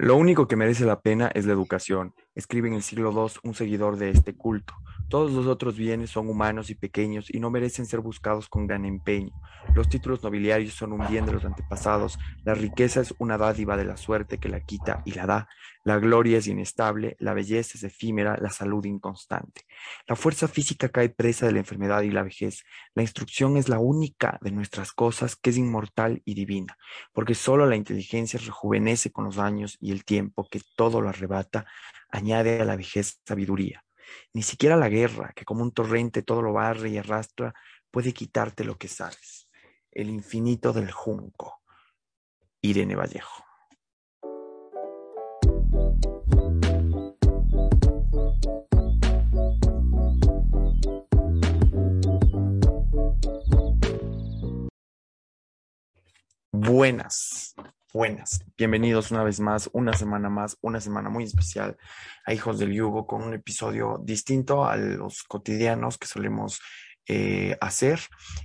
Lo único que merece la pena es la educación, escribe en el siglo II un seguidor de este culto. Todos los otros bienes son humanos y pequeños y no merecen ser buscados con gran empeño. Los títulos nobiliarios son un bien de los antepasados, la riqueza es una dádiva de la suerte que la quita y la da, la gloria es inestable, la belleza es efímera, la salud inconstante. La fuerza física cae presa de la enfermedad y la vejez. La instrucción es la única de nuestras cosas que es inmortal y divina, porque solo la inteligencia rejuvenece con los años y el tiempo que todo lo arrebata, añade a la vejez sabiduría. Ni siquiera la guerra, que como un torrente todo lo barre y arrastra, puede quitarte lo que sabes. El infinito del junco. Irene Vallejo. Buenas, buenas. Bienvenidos una vez más, una semana más, una semana muy especial a Hijos del Yugo con un episodio distinto a los cotidianos que solemos eh, hacer.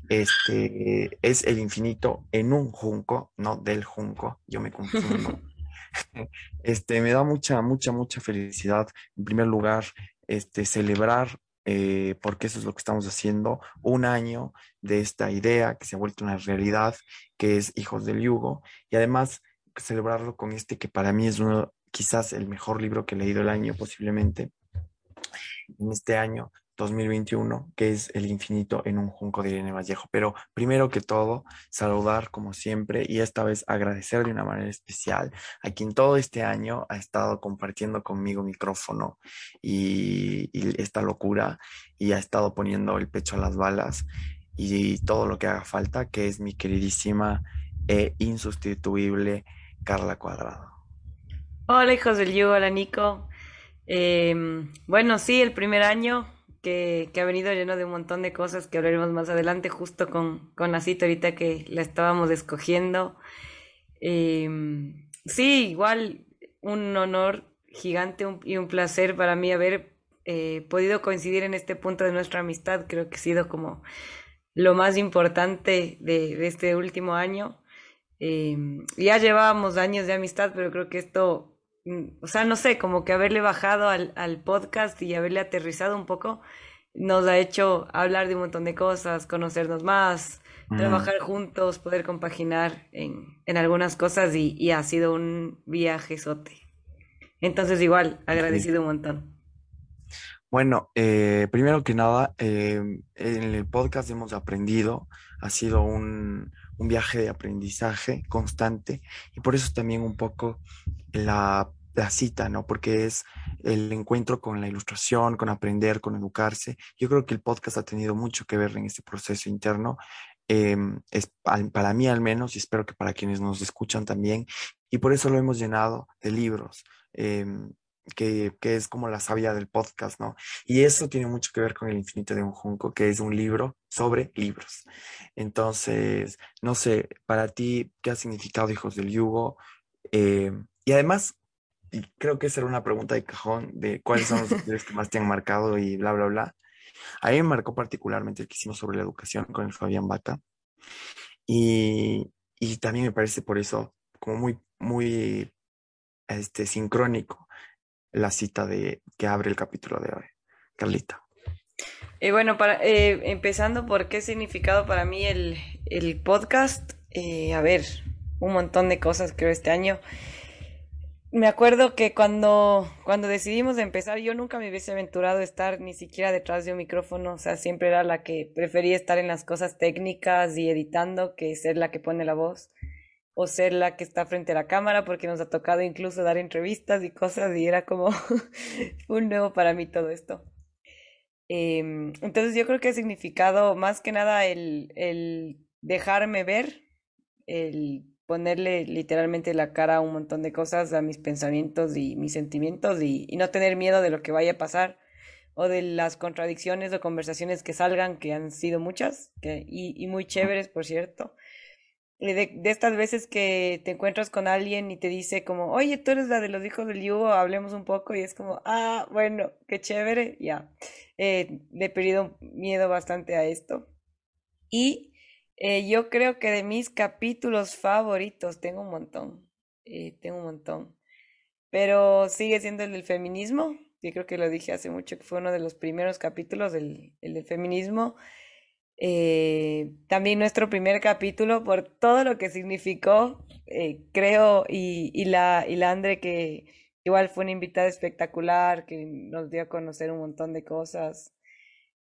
Este es el infinito en un junco, no del junco, yo me confundo. Este me da mucha, mucha, mucha felicidad. En primer lugar, este celebrar eh, porque eso es lo que estamos haciendo, un año de esta idea que se ha vuelto una realidad, que es Hijos del Yugo, y además celebrarlo con este que para mí es uno, quizás el mejor libro que he leído el año, posiblemente, en este año, 2021, que es El infinito en un junco de Irene Vallejo. Pero primero que todo, saludar como siempre y esta vez agradecer de una manera especial a quien todo este año ha estado compartiendo conmigo micrófono y, esta locura y ha estado poniendo el pecho a las balas y todo lo que haga falta, que es mi queridísima e insustituible Carla Cuadrado. Hola hijos del yugo, hola Nico. Eh, bueno, sí, el primer año que, ha venido lleno de un montón de cosas que hablaremos más adelante, justo con, con la cita ahorita que la estábamos escogiendo. Eh, sí, igual un honor gigante y un placer para mí haber eh, podido coincidir en este punto de nuestra amistad. Creo que ha sido como lo más importante de, este último año. Eh, ya llevábamos años de amistad, pero creo que esto o sea, no sé, como que haberle bajado al, al, podcast y haberle aterrizado un poco nos ha hecho hablar de un montón de cosas, conocernos más, mm. trabajar juntos, poder compaginar en, en algunas cosas y, y, ha sido un viaje sote. Entonces igual, agradecido sí. un montón. Bueno, eh, primero que nada, eh, en el podcast hemos aprendido, ha sido un, un viaje de aprendizaje constante y por eso también un poco la, cita, ¿no? Porque es el encuentro con la ilustración, con aprender, con educarse. Yo creo que el podcast ha tenido mucho que ver en este proceso interno. Eh, es para mí al menos y espero que para quienes nos escuchan también y por eso lo hemos llenado de libros. Eh, que, que, es como la savia del podcast, ¿no? Y eso tiene mucho que ver con El infinito de un junco, que es un libro sobre libros. Entonces, no sé, para ti, ¿qué ha significado Hijos del Yugo? Eh, y además, y creo que esa era una pregunta de cajón de cuáles son los libros que más te han marcado y bla, bla, bla. A mí me marcó particularmente el que hicimos sobre la educación con el Fabián Bata. Y, y también me parece por eso como muy, muy este, sincrónico la cita de que abre el capítulo de hoy. Carlita. Eh, bueno, para, eh, empezando por qué significado para mí el, el podcast. Eh, a ver, un montón de cosas creo este año. Me acuerdo que cuando, cuando decidimos empezar, yo nunca me hubiese aventurado a estar ni siquiera detrás de un micrófono. O sea, siempre era la que prefería estar en las cosas técnicas y editando que ser la que pone la voz o ser la que está frente a la cámara, porque nos ha tocado incluso dar entrevistas y cosas, y era como un nuevo para mí todo esto. Eh, entonces yo creo que ha significado más que nada el, el dejarme ver, el ponerle literalmente la cara a un montón de cosas, a mis pensamientos y mis sentimientos, y, y no tener miedo de lo que vaya a pasar o de las contradicciones o conversaciones que salgan, que han sido muchas, que, y, y muy chéveres, por cierto de, de, estas veces que te encuentras con alguien y te dice como, oye, tú eres la de los hijos del yugo, hablemos un poco y es como, ah, bueno, qué chévere, ya. Eh, le he perdido miedo bastante a esto. Y eh, yo creo que de mis capítulos favoritos, tengo un montón, eh, tengo un montón. pero sigue siendo el del feminismo. Yo creo que lo dije hace mucho, que fue uno de los primeros capítulos, del, el del feminismo. Eh, también nuestro primer capítulo por todo lo que significó, eh, creo, y, y, la, y la Andre que igual fue una invitada espectacular, que nos dio a conocer un montón de cosas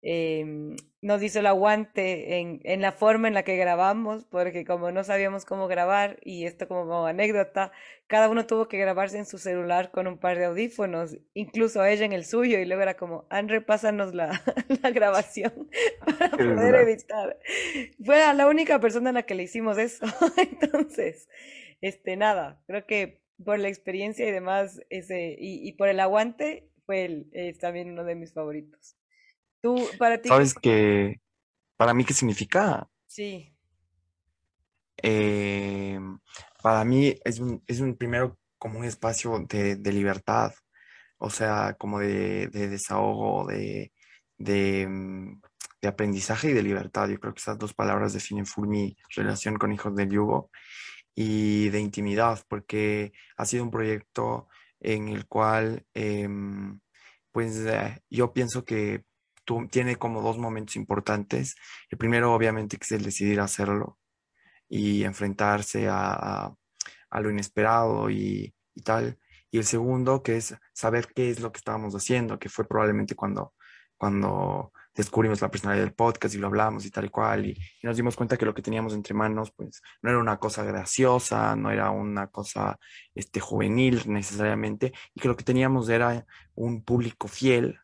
eh, nos hizo el aguante en, en, la forma en la que grabamos, porque como no sabíamos cómo grabar, y esto como, anécdota, cada uno tuvo que grabarse en su celular con un par de audífonos, incluso ella en el suyo, y luego era como, Andre, pásanos la, la grabación para poder editar. Fue la única persona a la que le hicimos eso. Entonces, este, nada, creo que por la experiencia y demás, ese, y, y por el aguante, fue el, es también uno de mis favoritos. Tú, para ti. ¿Sabes qué? Para mí, ¿qué significa? Sí. Eh, para mí es un, es un primero como un espacio de, de libertad, o sea, como de, de desahogo, de, de, mm, de, aprendizaje y de libertad. Yo creo que esas dos palabras definen full mi relación con Hijos del Yugo y de intimidad, porque ha sido un proyecto en el cual, eh, pues, eh, yo pienso que tiene como dos momentos importantes. El primero, obviamente, que es el decidir hacerlo y enfrentarse a, lo inesperado y, y, tal. Y el segundo, que es saber qué es lo que estábamos haciendo, que fue probablemente cuando, cuando descubrimos la personalidad del podcast y lo hablamos y tal y cual, y, y, nos dimos cuenta que lo que teníamos entre manos, pues, no era una cosa graciosa, no era una cosa este, juvenil necesariamente, y que lo que teníamos era un público fiel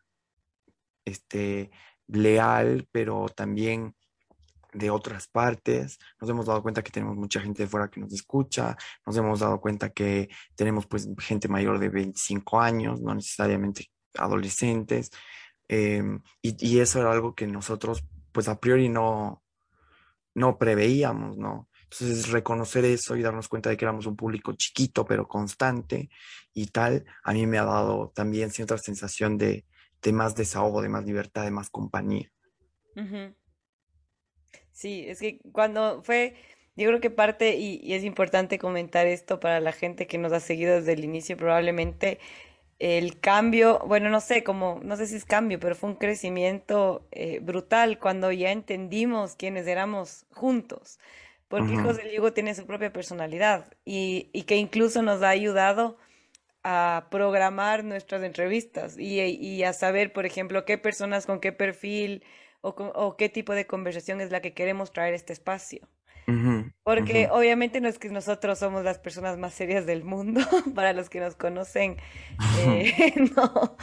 este, leal, pero también de otras partes. Nos hemos dado cuenta que tenemos mucha gente de fuera que nos escucha, nos hemos dado cuenta que tenemos pues gente mayor de 25 años, no necesariamente adolescentes, y, y, eso era algo que nosotros pues a priori no, no preveíamos, ¿no? Entonces, reconocer eso y darnos cuenta de que éramos un público chiquito, pero constante y tal, a mí me ha dado también cierta sensación de, de más desahogo, de más libertad, de más compañía. Uh -huh. Sí, es que cuando fue, yo creo que parte, y, y, es importante comentar esto para la gente que nos ha seguido desde el inicio, probablemente el cambio, bueno, no sé, como, no sé si es cambio, pero fue un crecimiento eh, brutal cuando ya entendimos quiénes éramos juntos, porque uh -huh. Hijos del Yugo tiene su propia personalidad y, y que incluso nos ha ayudado a programar nuestras entrevistas y, y, a saber, por ejemplo, qué personas con qué perfil o, con, o, qué tipo de conversación es la que queremos traer a este espacio. Uh -huh, Porque uh -huh. obviamente no es que nosotros somos las personas más serias del mundo, para los que nos conocen, eh, no,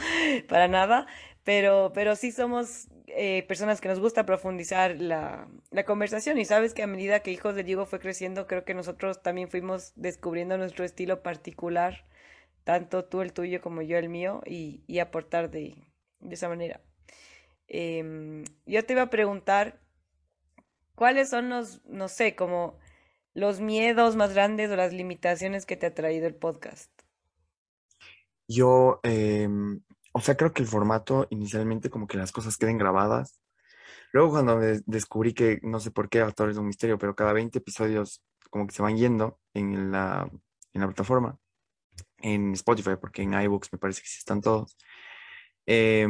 para nada, pero, pero sí somos eh, personas que nos gusta profundizar la, la, conversación y sabes que a medida que Hijos de Diego fue creciendo, creo que nosotros también fuimos descubriendo nuestro estilo particular tanto tú el tuyo como yo el mío, y, y aportar de, de, esa manera. Eh, yo te iba a preguntar, ¿cuáles son los, no sé, como los miedos más grandes o las limitaciones que te ha traído el podcast? Yo, eh, o sea, creo que el formato inicialmente como que las cosas queden grabadas. Luego cuando descubrí que, no sé por qué, Actor es un misterio, pero cada 20 episodios como que se van yendo en la, en la plataforma en Spotify, porque en iBooks me parece que sí están todos. Eh,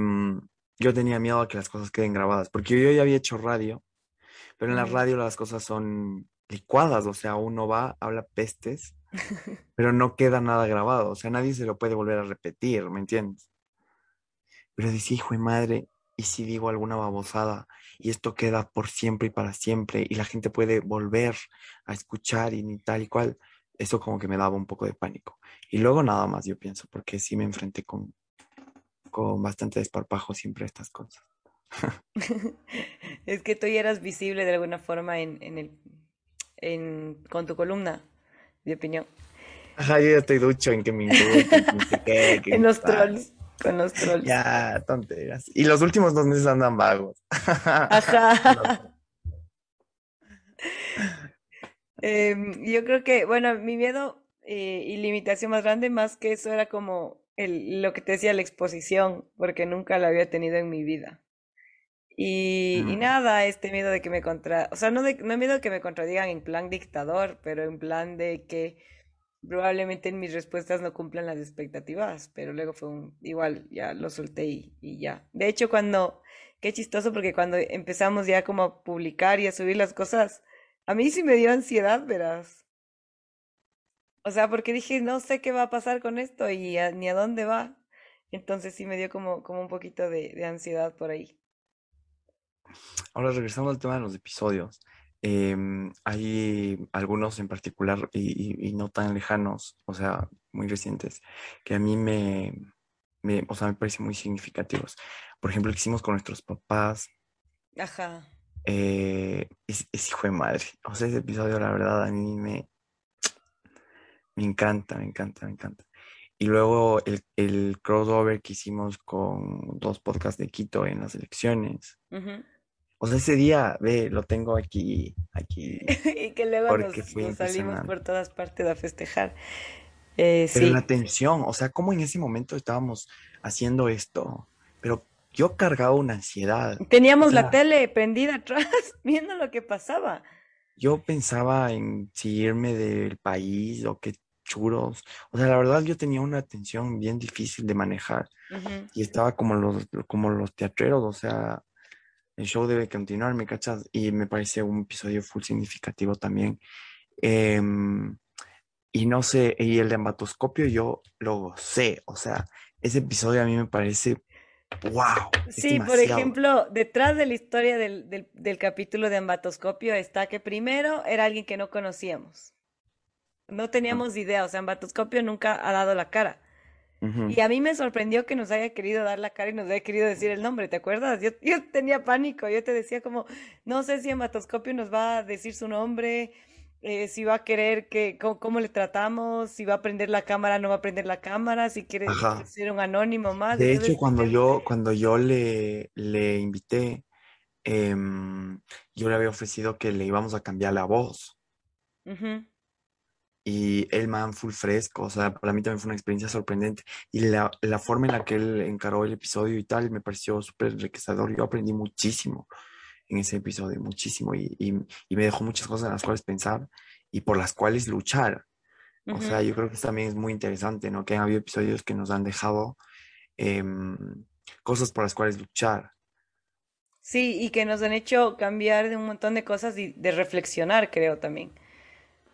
yo tenía miedo a que las cosas queden grabadas, porque yo ya había hecho radio, pero en la radio las cosas son licuadas, o sea, uno va, habla pestes, pero no queda nada grabado, o sea, nadie se lo puede volver a repetir, ¿me entiendes? Pero dice, hijo de madre, ¿y si digo alguna babosada y esto queda por siempre y para siempre y la gente puede volver a escuchar y tal y cual? Eso como que me daba un poco de pánico. Y luego nada más, yo pienso, porque sí me enfrenté con, con bastante desparpajo siempre a estas cosas. es que tú ya eras visible de alguna forma en, en el, en, con tu columna de opinión. Ajá, yo ya estoy ducho en que me indulten, que, que en los trolls. Con los trolls. Ya, tonteras. Y los últimos dos meses andan vagos. Ajá. Eh, yo creo que, bueno, mi miedo eh, y limitación más grande, más que eso, era como el, lo que te decía, la exposición, porque nunca la había tenido en mi vida. Y, mm. y nada, este miedo de que me contra... O sea, no, de, no miedo de que me contradigan en plan dictador, pero en plan de que probablemente en mis respuestas no cumplan las expectativas, pero luego fue un, igual, ya lo solté y, y ya. De hecho, cuando, qué chistoso porque cuando empezamos ya como a publicar y a subir las cosas, a mí sí me dio ansiedad, verás. O sea, porque dije, no sé qué va a pasar con esto y a- ni a dónde va. Entonces sí me dio como, como un poquito de, de ansiedad por ahí. Ahora, regresando al tema de los episodios, em, hay algunos en particular y, y- y no tan lejanos, o sea, muy recientes, que a mí me, me, o sea, me parecen muy significativos. Por ejemplo, el que hicimos con nuestros papás, Ajá. Eh, es, es hijo de madre. O sea, ese episodio, la verdad, a mí me, me encanta, me encanta, me encanta. Y luego el, el crossover que hicimos con dos podcasts de Quito en las elecciones. O sea, ese día, ve, lo tengo aquí, aquí, Y que luego nos, salimos por todas partes a festejar. Eh, Pero la tensión, o sea, cómo en ese momento estábamos haciendo esto, pero yo cargaba una ansiedad. O teníamos la tele prendida atrás, viendo lo que pasaba. yo pensaba en si irme del país o qué churos. O sea, la verdad yo tenía una tensión bien difícil de manejar y estaba como los, como los teatreros, o sea, el show debe continuar, ¿me cachas? Y me parece un episodio full significativo también. Em, y no sé, y el de ambatoscopio yo lo gocé, o sea, ese episodio a mí me parece, wow, Sí, por ejemplo, detrás de la historia del, del, del capítulo de Ambatoscopio está que primero era alguien que no conocíamos. No teníamos idea, o sea, Ambatoscopio nunca ha dado la cara. Y a mí me sorprendió que nos haya querido dar la cara y nos haya querido decir el nombre, ¿te acuerdas? Yo, yo tenía pánico, yo te decía como, no sé si Ambatoscopio nos va a decir su nombre, eh, si va a querer que, cómo, cómo le tratamos, si va a prender la cámara, no va a prender la cámara, si quiere Ajá. ser un anónimo más. De hecho, cuando yo, cuando yo le, le invité, em, yo le había ofrecido que le íbamos a cambiar la voz. ujú, Y el man full fresco, o sea, para mí también fue una experiencia sorprendente. Y la, la forma en la que él encaró el episodio y tal, me pareció súper enriquecedor. Yo aprendí muchísimo en ese episodio, muchísimo. Y, y, y me dejó muchas cosas en las cuales pensar y por las cuales luchar. O sea, yo creo que también es muy interesante, ¿no? Que han habido episodios que nos han dejado em, cosas por las cuales luchar. Sí, y que nos han hecho cambiar de un montón de cosas y de reflexionar, creo también.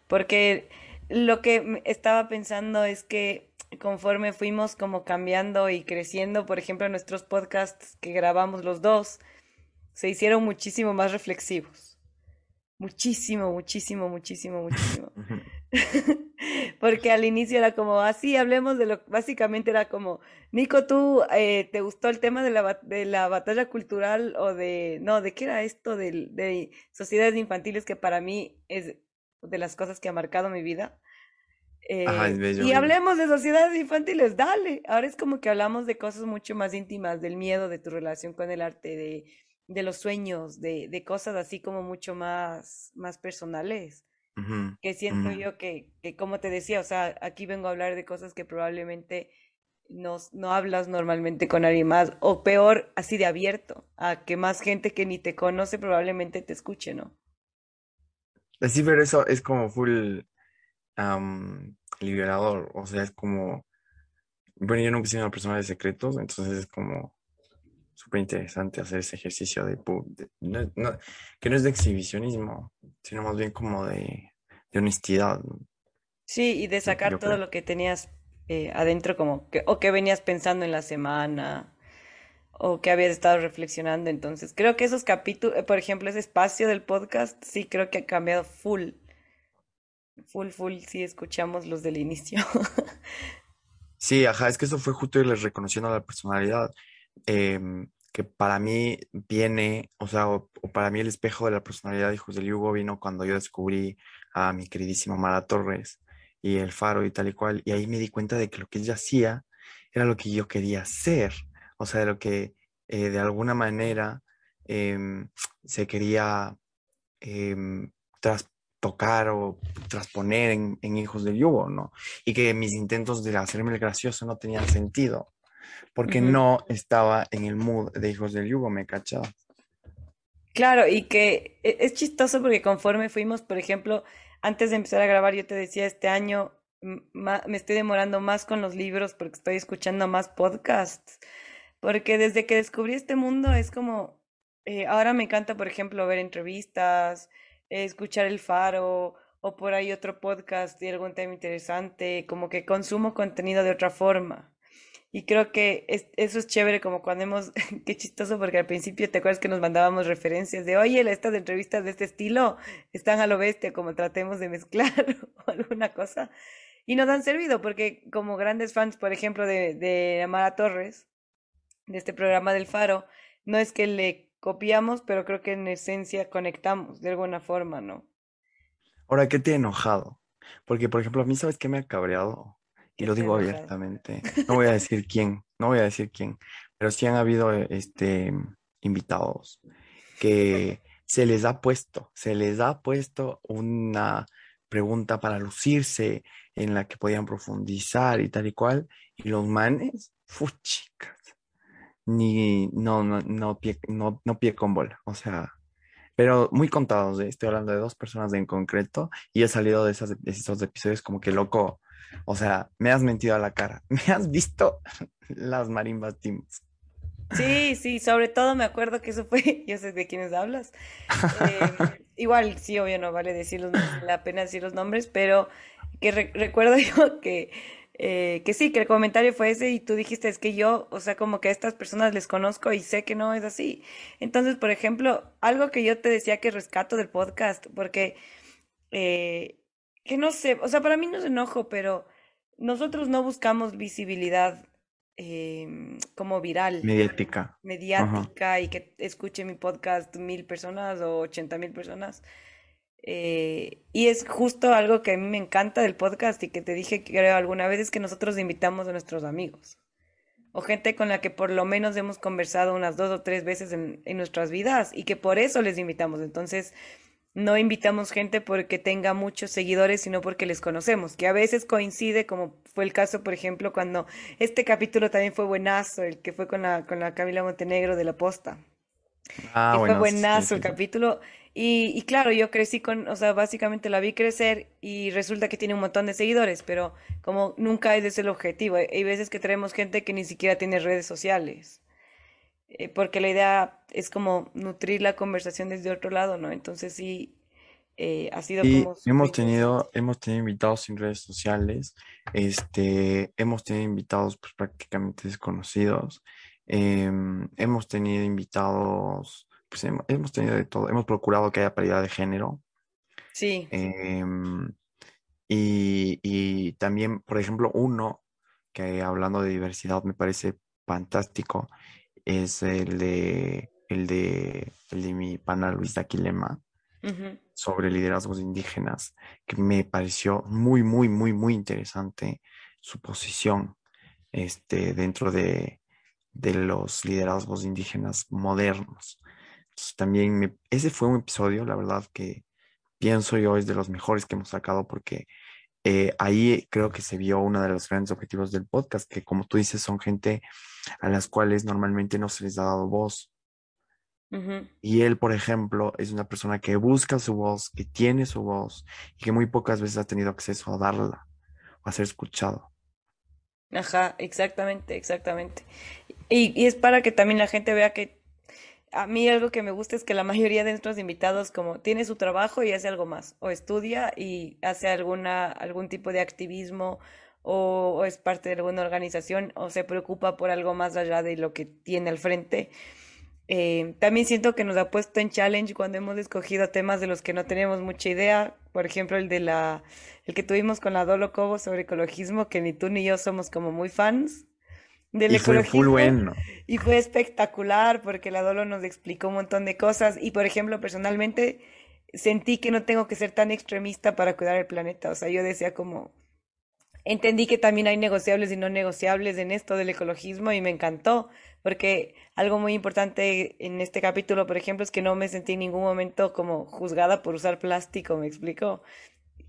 Porque lo que estaba pensando es que conforme fuimos como cambiando y creciendo, por ejemplo, nuestros podcasts que grabamos los dos, se hicieron muchísimo más reflexivos. Muchísimo, muchísimo, muchísimo, muchísimo. Porque al inicio era como, así hablemos de lo, básicamente era como, Nico, ¿tú eh, te gustó el tema de la, de la batalla cultural o de, no, de qué era esto del- de, sociedades infantiles que para mí es de las cosas que ha marcado mi vida? Ajá, Eh, bello, y hablemos de sociedades infantiles, dale. Ahora es como que hablamos de cosas mucho más íntimas, del miedo, de tu relación con el arte, de, de los sueños, de, de cosas así como mucho más, más personales Ujú, que siento yo que, que, como te decía, o sea, aquí vengo a hablar de cosas que probablemente no, no hablas normalmente con alguien más, o peor, así de abierto, a que más gente que ni te conoce probablemente te escuche, ¿no? Sí, pero eso es como full am, liberador, o sea, es como, bueno, yo nunca he sido una persona de secretos, entonces es como súper interesante hacer ese ejercicio de, pu- de- no- no- que no es de exhibicionismo, sino más bien como de, de honestidad. Sí, y de sacar yo todo creo. lo que tenías eh, adentro, como que, o que venías pensando en la semana, o que habías estado reflexionando. Entonces, creo que esos capítulos, por ejemplo, ese espacio del podcast, sí creo que ha cambiado full, full, full, si escuchamos los del inicio. Sí, ajá, es que eso fue justo irles reconociendo la personalidad, em, que para mí viene, o sea, o, para mí el espejo de la personalidad de José Hugo vino cuando yo descubrí a mi queridísima Mara Torres y El Faro y tal y cual, y ahí me di cuenta de que lo que ella hacía era lo que yo quería hacer, o sea, de lo que eh, de alguna manera em, se quería em, trastocar o trasponer en, en Hijos del Yugo, ¿no? Y que mis intentos de hacerme el gracioso no tenían sentido, porque no estaba en el mood de Hijos del Yugo, ¿me cachas? Claro, y que e- es chistoso porque conforme fuimos, por ejemplo, antes de empezar a grabar, yo te decía, este año me estoy demorando más con los libros porque estoy escuchando más podcasts. Porque desde que descubrí este mundo es como, eh, ahora me encanta, por ejemplo, ver entrevistas, escuchar El Faro o por ahí otro podcast y algún tema interesante, como que consumo contenido de otra forma. Y creo que eso es chévere como cuando hemos, qué chistoso porque al principio te acuerdas que nos mandábamos referencias de, oye, estas entrevistas de este estilo están a lo bestia, como tratemos de mezclar o alguna cosa. Y nos han servido porque como grandes fans, por ejemplo, de, de Amara Torres, de este programa del Faro, no es que le copiamos, pero creo que en esencia conectamos de alguna forma, ¿no? Ahora, ¿qué te ha enojado? Porque, por ejemplo, a mí, ¿sabes qué me ha cabreado? Y lo digo abiertamente, no voy a decir quién, no voy a decir quién, pero sí han habido este, invitados que se les ha puesto, se les ha puesto una pregunta para lucirse en la que podían profundizar y tal y cual, y los manes, chicas, ni, no, no, no, pie, no, no pie con bola, o sea, pero muy contados, ¿eh? estoy hablando de dos personas en concreto, y he salido de, esas, de esos episodios como que loco, o sea, me has mentido a la cara. Me has visto las marimbas teams. Sí, sí, sobre todo me acuerdo que eso fue, yo sé de quiénes hablas. Eh, igual, sí, obvio, no vale decir los, la pena decir los nombres, pero que recuerdo yo que, eh, que sí, que el comentario fue ese y tú dijiste, es que yo, o sea, como que a estas personas les conozco y sé que no es así. Entonces, por ejemplo, algo que yo te decía que rescato del podcast, porque eh, que no sé, o sea, para mí no es enojo, pero nosotros no buscamos visibilidad em, como viral. Mediática. Mediática y que escuche mi podcast mil personas o ochenta mil personas. Eh, y es justo algo que a mí me encanta del podcast y que te dije que creo alguna vez es que nosotros invitamos a nuestros amigos o gente con la que por lo menos hemos conversado unas dos o tres veces en, en nuestras vidas y que por eso les invitamos. Entonces, no invitamos gente porque tenga muchos seguidores, sino porque les conocemos, que a veces coincide, como fue el caso, por ejemplo, cuando este capítulo también fue buenazo, el que fue con la, con la Camila Montenegro de La Posta. Ah, fue buenazo el capítulo. Y, y, claro, yo crecí con, o sea, básicamente la vi crecer y resulta que tiene un montón de seguidores, pero como nunca es ese el objetivo. Hay veces que tenemos gente que ni siquiera tiene redes sociales. Eh, porque la idea es como nutrir la conversación desde otro lado, ¿no? Entonces sí, eh, ha sido y como... Hemos tenido, hemos tenido invitados en redes sociales, este, hemos tenido invitados pues, prácticamente desconocidos, em, hemos tenido invitados, pues hemos, tenido de todo, hemos procurado que haya paridad de género. Sí. Em, y, y también, por ejemplo, uno que hablando de diversidad me parece fantástico, es el de, el de, el de mi pana Luis Aquilema sobre liderazgos indígenas, que me pareció muy, muy, muy, muy interesante su posición este, dentro de, de los liderazgos indígenas modernos. también ese fue un episodio, la verdad, que pienso yo es de los mejores que hemos sacado porque eh, ahí creo que se vio uno de los grandes objetivos del podcast, que como tú dices, son gente a las cuales normalmente no se les ha dado voz. Y él, por ejemplo, es una persona que busca su voz, que tiene su voz y que muy pocas veces ha tenido acceso a darla o a ser escuchado. Ajá, exactamente, exactamente. Y, y es para que también la gente vea que a mí algo que me gusta es que la mayoría de nuestros invitados como tiene su trabajo y hace algo más, o estudia y hace alguna, algún tipo de activismo o, es parte de alguna organización o se preocupa por algo más allá de lo que tiene al frente. Eh, también siento que nos ha puesto en challenge cuando hemos escogido temas de los que no tenemos mucha idea. Por ejemplo, el de la, el que tuvimos con la Dolo Cobo sobre ecologismo, que ni tú ni yo somos como muy fans del y Fue bueno. Y fue espectacular porque la Dolo nos explicó un montón de cosas. Y por ejemplo, personalmente sentí que no tengo que ser tan extremista para cuidar el planeta. O sea, yo decía como, entendí que también hay negociables y no negociables en esto del ecologismo y me encantó. Porque algo muy importante en este capítulo, por ejemplo, es que no me sentí en ningún momento como juzgada por usar plástico, me explicó.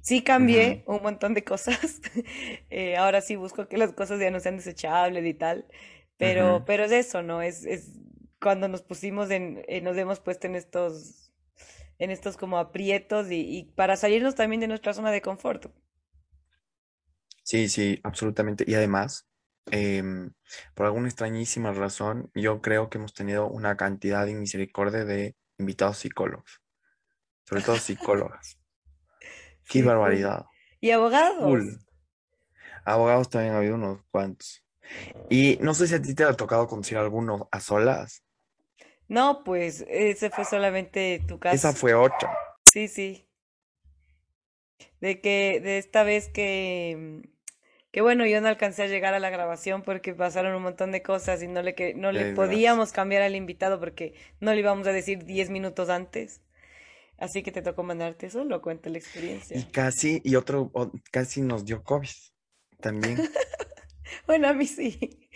Sí cambié un montón de cosas. Eh, ahora sí busco que las cosas ya no sean desechables y tal. Pero, pero es eso, ¿no? Es, es cuando nos pusimos en, eh, nos hemos puesto en estos, en estos como aprietos y, y para salirnos también de nuestra zona de confort. Sí, sí, absolutamente. Y además, em, por alguna extrañísima razón, yo creo que hemos tenido una cantidad de misericordia de invitados psicólogos, sobre todo psicólogas. Qué barbaridad. Y abogados. Abogados también ha habido unos cuantos. Y no sé si a ti te ha tocado conocer alguno a solas. No, pues ese fue solamente tu Esa caso. fue otra. Sí, sí. De que, de esta vez que, que bueno, yo no alcancé a llegar a la grabación porque pasaron un montón de cosas y no le, que, no le podíamos cambiar al invitado porque no le íbamos a decir 10 minutos antes. Así que te tocó mandarte solo, cuenta la Y experiencia. casi, y otro, o- casi nos dio COVID también. Bueno, a mí sí.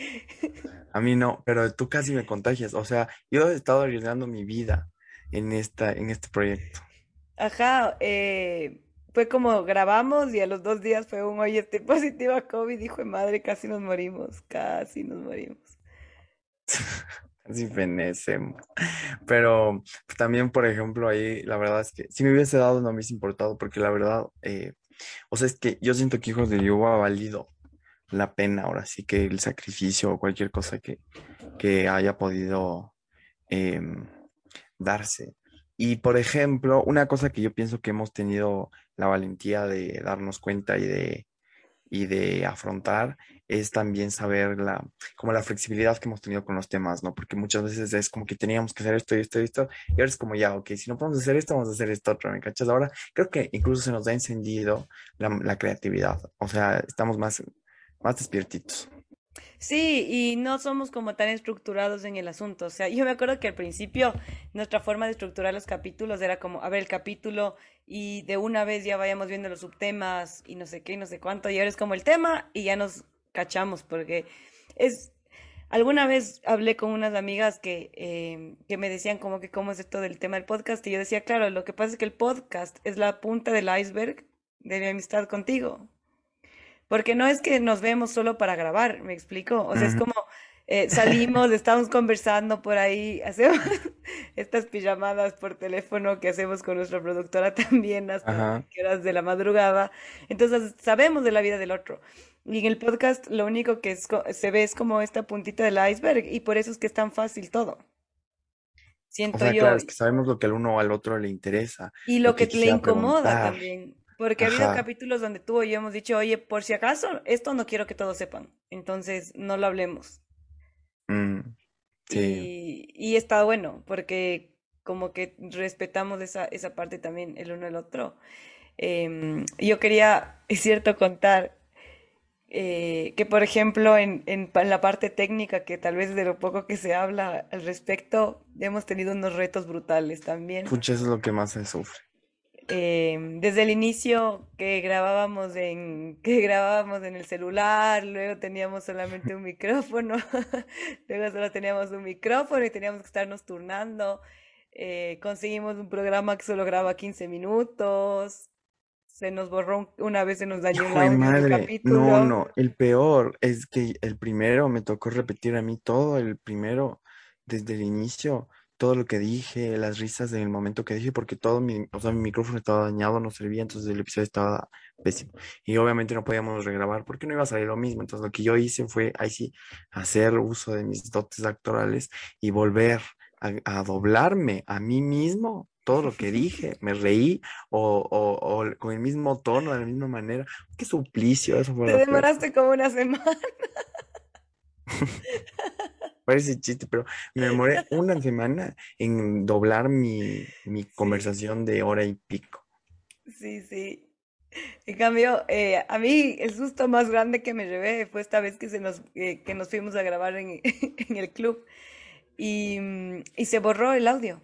A mí no, pero tú casi me contagias. O sea, yo he estado arriesgando mi vida en esta, en este proyecto. Ajá, eh, fue como grabamos y a los dos días fue un, oye, estoy positiva a COVID, dijo de madre, casi nos morimos, casi nos morimos. Casi fenecemos. Pero pues, también, por ejemplo, ahí la verdad es que si me hubiese dado no me hubiese importado, porque la verdad, eh, o sea, es que yo siento que Hijos de Yuba ha valido la pena ahora sí que el sacrificio o cualquier cosa que, que haya podido em, darse. Y por ejemplo, una cosa que yo pienso que hemos tenido la valentía de darnos cuenta y de, y de afrontar es también saber la, como la flexibilidad que hemos tenido con los temas, ¿no? Porque muchas veces es como que teníamos que hacer esto y esto y esto, y ahora es como ya, ok, si no podemos hacer esto, vamos a hacer esto otro, ¿me cachas? Ahora creo que incluso se nos ha encendido la, la creatividad, o sea, estamos más, más despiertitos. Sí, y no somos como tan estructurados en el asunto. O sea, yo me acuerdo que al principio nuestra forma de estructurar los capítulos era como, a ver, el capítulo y de una vez ya vayamos viendo los subtemas y no sé qué y no sé cuánto, y ahora es como el tema y ya nos cachamos, porque es, alguna vez hablé con unas amigas que, eh, que me decían como que cómo es esto del tema del podcast, y yo decía, claro, lo que pasa es que el podcast es la punta del iceberg de mi amistad contigo. Porque no es que nos vemos solo para grabar, ¿me explico? O sea, es Ujú. como eh, salimos, estamos conversando por ahí, hacemos estas pijamadas por teléfono que hacemos con nuestra productora también hasta Ajá. horas de la madrugada. Entonces, sabemos de la vida del otro. Y en el podcast lo único que es se ve es como esta puntita del iceberg y por eso es que es tan fácil todo. O Siento sea, claro, yo. es que sabemos lo que al uno o al otro le interesa, Y lo lo que que le incomoda preguntar. también, porque ha habido Ajá. capítulos donde tú y yo hemos dicho, oye, por si acaso, esto no quiero que todos sepan, entonces no lo hablemos. Mm, sí. Y, y está bueno, porque como que respetamos esa, esa parte también el uno el otro. Em, yo quería, es cierto, contar eh, que, por ejemplo, en, en en la parte técnica, que tal vez de lo poco que se habla al respecto, hemos tenido unos retos brutales también. Pucha, eso es lo que más se sufre. Em, desde el inicio que grabábamos en, que grabábamos en el celular, luego teníamos solamente un micrófono, luego solo teníamos un micrófono y teníamos que estarnos turnando. eh, conseguimos un programa que solo graba 15 minutos. Se nos borró un- una vez, se nos dañó un madre, no, capítulo. no, el peor es que el primero me tocó repetir a mí todo, el primero, desde el inicio, todo lo que dije, las risas en el momento que dije, porque todo mi, o sea, mi micrófono estaba dañado, no servía, entonces el episodio estaba pésimo. Y obviamente no podíamos regrabar porque no iba a salir lo mismo. Entonces lo que yo hice fue, ahí sí, hacer uso de mis dotes actorales y volver a, a doblarme a mí mismo. Todo lo que dije, me reí o, o, o con el mismo tono, de la misma manera. Qué suplicio, eso fue Te demoraste como una semana. Parece chiste, pero me demoré una semana en doblar mi, mi conversación de hora y pico. sí, sí. En cambio, eh, a mí el susto más grande que me llevé fue esta vez que, se nos, eh, que nos fuimos a grabar en, en el club y, mm, y se borró el audio.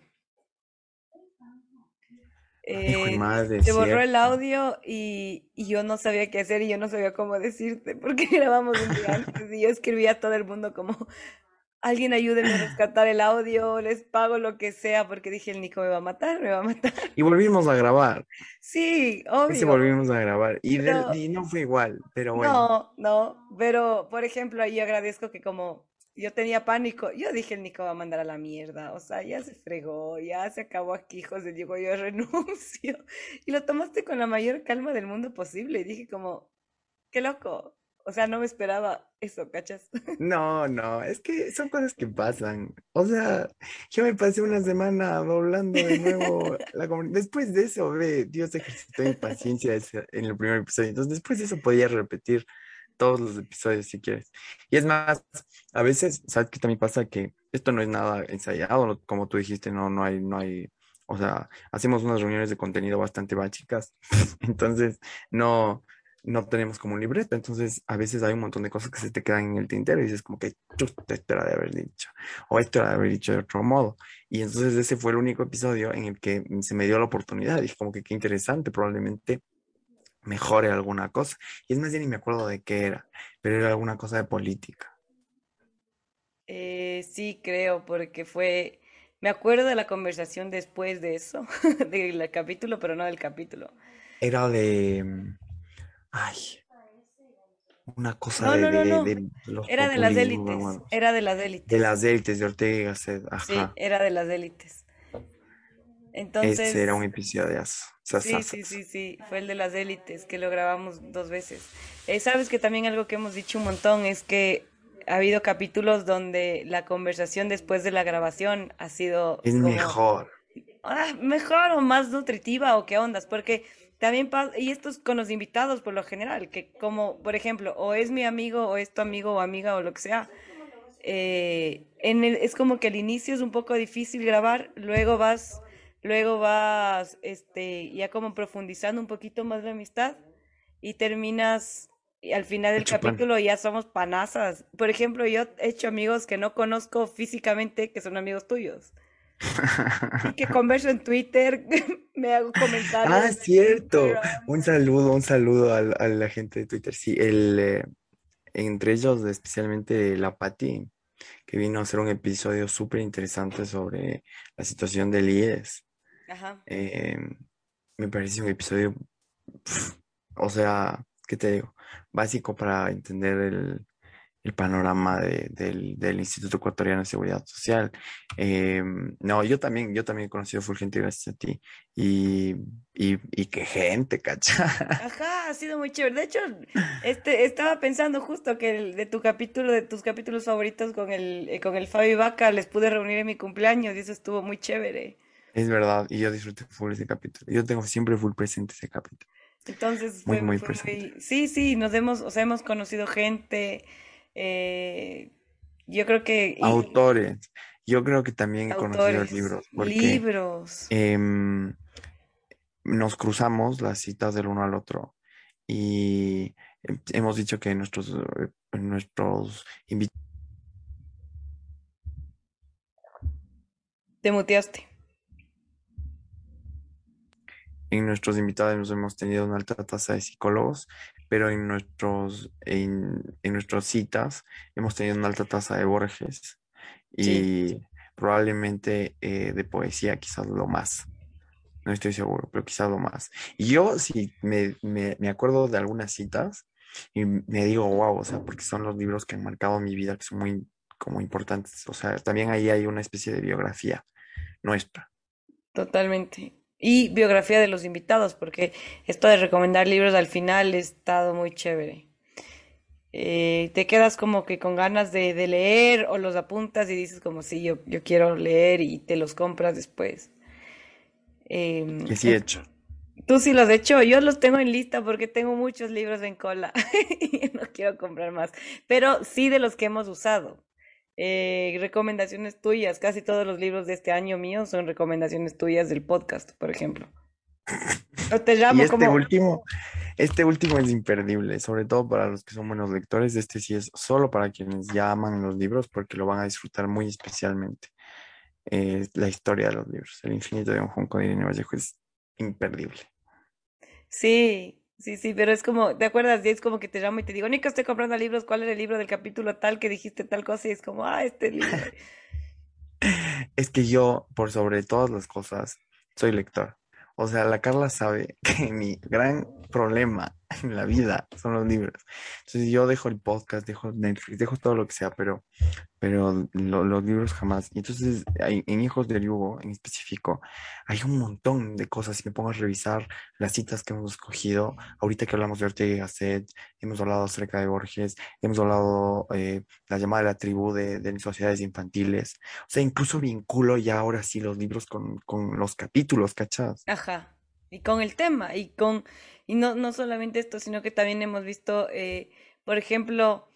Eh, madre, se borró el audio y, y yo no sabía qué hacer y yo no sabía cómo decirte porque grabamos un día antes y yo escribía a todo el mundo como, alguien ayúdenme a rescatar el audio, les pago lo que sea porque dije, el Nico me va a matar, me va a matar. Y volvimos a grabar. Sí, obvio. volvimos a grabar. Y, del- y no fue igual, pero bueno. No, no, pero por ejemplo, ahí agradezco que como yo tenía pánico, yo dije el Nico va a mandar a la mierda, o sea, ya se fregó, ya se acabó aquí, José, digo yo renuncio. Y lo tomaste con la mayor calma del mundo posible y dije como, qué loco. O sea, no me esperaba eso, ¿cachas? No, no, es que son cosas que pasan. O sea, yo me pasé una semana doblando de nuevo la comunidad. Después de eso, ve, Dios ejercitó mi paciencia en el primer episodio. Entonces, después de eso podía repetir todos los episodios si quieres. Y es más, a veces, ¿sabes qué también pasa? Que esto no es nada ensayado, como tú dijiste, no, no hay, no hay, o sea, hacemos unas reuniones de contenido bastante básicas. Entonces, no no tenemos como un libreto, entonces a veces hay un montón de cosas que se te quedan en el tintero y dices como que chuta, esto era de haber dicho, o esto era de haber dicho de otro modo. Y entonces ese fue el único episodio en el que se me dio la oportunidad, dije como que qué interesante, probablemente mejore alguna cosa. Y es más, ya ni me acuerdo de qué era, pero era alguna cosa de política. Eh, sí, creo, porque fue... Me acuerdo de la conversación después de eso, del capítulo, pero no del capítulo. Era de, mm, ay, una cosa No, de, no, no, de, de los Era de las élites, era de las de élites. las élites de Ortega y Gasset, Sí, ajá. era de las élites. Ese era Entonces, un episodio sí, sí, sí, sí, fue el de las élites, que lo grabamos dos veces. Eh, sabes que también algo que hemos dicho un montón es que ha habido capítulos donde la conversación después de la grabación ha sido Es como mejor. ah, mejor o más nutritiva o qué ondas, porque también pasa, y esto es con los invitados por lo general, que como, por ejemplo, o es mi amigo o es tu amigo o amiga o lo que sea, eh, en el- es como que al inicio es un poco difícil grabar, luego vas, luego vas, este, ya como profundizando un poquito más la amistad y terminas, y al final del Hecho pan. capítulo ya somos panazas. Por ejemplo, yo he hecho amigos que no conozco físicamente, que son amigos tuyos. Que converso en Twitter, me hago comentarios Ah, cierto. Un saludo, un saludo al- a, la gente de Twitter. Sí, el, eh, entre ellos, especialmente la Patti, que vino a hacer un episodio súper interesante sobre la situación del IES. Ajá. Eh, me parece un episodio, o sea, ¿qué te digo? Básico para entender el, el panorama de- del, del Instituto Ecuatoriano de Seguridad Social. Eh, no, yo también, yo también he conocido full gente gracias a ti. Y, y, y qué gente, cacha. Ajá, ha sido muy chévere. De hecho, este, estaba pensando justo que el- de tu capítulo, de tus capítulos favoritos con el, eh, con el Fabi Vaca, les pude reunir en mi cumpleaños y eso estuvo muy chévere. Es verdad, y yo disfruté full ese capítulo. Yo tengo siempre full presente ese capítulo. Entonces Muy, fue, muy fue presente. muy... Sí, sí, nos hemos, o sea, hemos conocido gente. Eh, yo creo que... Autores. Yo creo que también he conocido libros, porque libros. em, nos cruzamos las citas del uno al otro y em- hemos dicho que nuestros, eh, nuestros, invi- Te muteaste. en nuestros invitados nos hemos tenido una alta tasa de psicólogos, pero en nuestros, en, en nuestras citas hemos tenido una alta tasa de Borges Sí. y probablemente eh, de poesía, quizás lo más. No estoy seguro, pero quizás lo más. Y yo sí me, me, me acuerdo de algunas citas y me digo, wow, o sea, porque son los libros que han marcado mi vida, que son muy como importantes. O sea, también ahí hay una especie de biografía nuestra. Totalmente. Y biografía de los invitados, porque esto de recomendar libros al final ha estado muy chévere. Eh, te quedas como que con ganas de, de leer o los apuntas y dices como sí, yo, yo quiero leer y te los compras después. Em, Que sí he hecho. tú sí los has hecho, yo los tengo en lista porque tengo muchos libros en cola y no quiero comprar más, pero sí de los que hemos usado. Eh, recomendaciones tuyas, casi todos los libros de este año mío son recomendaciones tuyas del podcast, por ejemplo. Te Y este como, último, este último es imperdible, sobre todo para los que son buenos lectores. Este sí es solo para quienes ya aman los libros porque lo van a disfrutar muy especialmente. Eh, la historia de los libros. El infinito de Don Junco de Irene Vallejo es imperdible. sí, sí, sí, pero es como, ¿te acuerdas? Es como que te llamo y te digo, Nico, estoy comprando libros, ¿cuál es el libro del capítulo tal que dijiste tal cosa? Y es como, ah, este libro. Es que yo, por sobre todas las cosas, soy lector. O sea, la Carla sabe que mi gran problema en la vida, son los libros. Entonces yo dejo el podcast, dejo Netflix, dejo todo lo que sea, pero, pero lo- los libros jamás. Y entonces hay- en Hijos del Yugo en específico hay un montón de cosas. Si me pongo a revisar las citas que hemos escogido, ahorita que hablamos de Ortega y Gasset, hemos hablado acerca de Borges, hemos hablado eh, la llamada de la tribu de, de sociedades infantiles. O sea, incluso vinculo ya ahora sí los libros con, con los capítulos, ¿cachas? Ajá. Y con el tema, y con, y no, no solamente esto, sino que también hemos visto, eh, por ejemplo,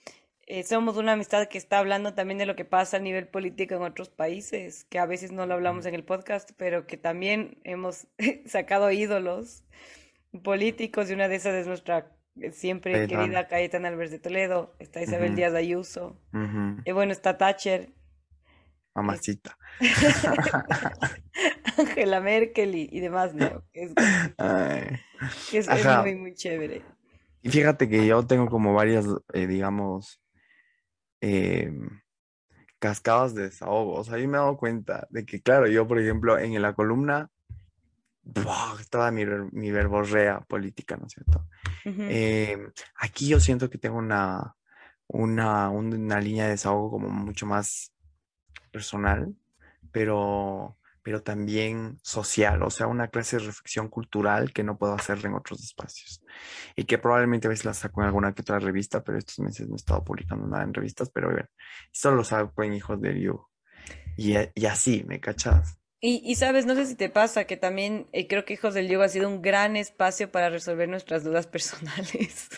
eh, somos una amistad que está hablando también de lo que pasa a nivel político en otros países, que a veces no lo hablamos en el podcast, pero que también hemos sacado ídolos políticos, y una de esas es nuestra eh, siempre querida Cayetana Álvarez de Toledo, está Isabel Díaz Ayuso, ujú, y bueno, está Thatcher, Mamacita. Angela Merkel y, y demás, ¿no? Que es, que es, muy, muy chévere. Y fíjate que yo tengo como varias, eh, digamos, eh, cascadas de desahogo. O sea, yo me he dado cuenta de que, claro, yo, por ejemplo, en la columna, ¡buah! toda mi, mi verborrea política, ¿no es cierto? Eh, aquí yo siento que tengo una, una, un- una línea de desahogo como mucho más personal, pero, pero también social, o sea, una clase de reflexión cultural que no puedo hacer en otros espacios y que probablemente a veces la saco en alguna que otra revista, pero estos meses no he estado publicando nada en revistas, pero bueno, solo lo saco en Hijos de Liu y, a- y así, ¿me cachas? Y, y sabes, no sé si te pasa que también eh, creo que Hijos del Yoga ha sido un gran espacio para resolver nuestras dudas personales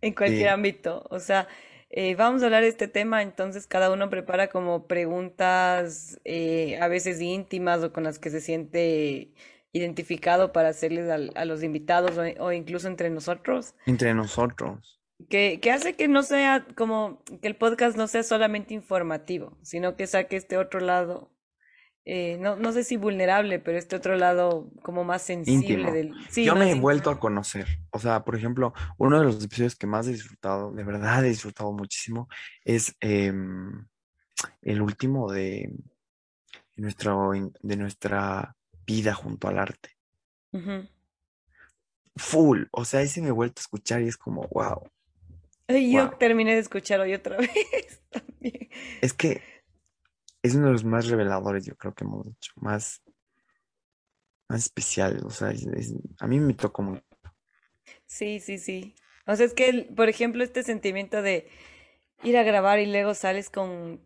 en cualquier Sí, ámbito. O sea, eh, vamos a hablar de este tema, entonces cada uno prepara como preguntas eh, a veces íntimas o con las que se siente identificado para hacerles al- a los invitados o, o incluso entre nosotros. entre nosotros. Que, que hace que no sea como que el podcast no sea solamente informativo, sino que saque este otro lado eh, no, no sé si vulnerable, pero este otro lado como más sensible íntimo. del... Sí, Yo me he vuelto a conocer. O sea, por ejemplo, uno de los episodios que más he disfrutado, de verdad he disfrutado muchísimo, es em, el último de, de nuestro, de nuestra vida junto al arte. Full. O sea, ese me he vuelto a escuchar y es como, wow, Ay, yo wow. terminé de escuchar hoy otra vez también. Es que es uno de los más reveladores, yo creo que hemos hecho, más, más especiales. O sea, es- a mí me tocó mucho. Sí, sí, sí. O sea, es que, por ejemplo, este sentimiento de ir a grabar y luego sales con,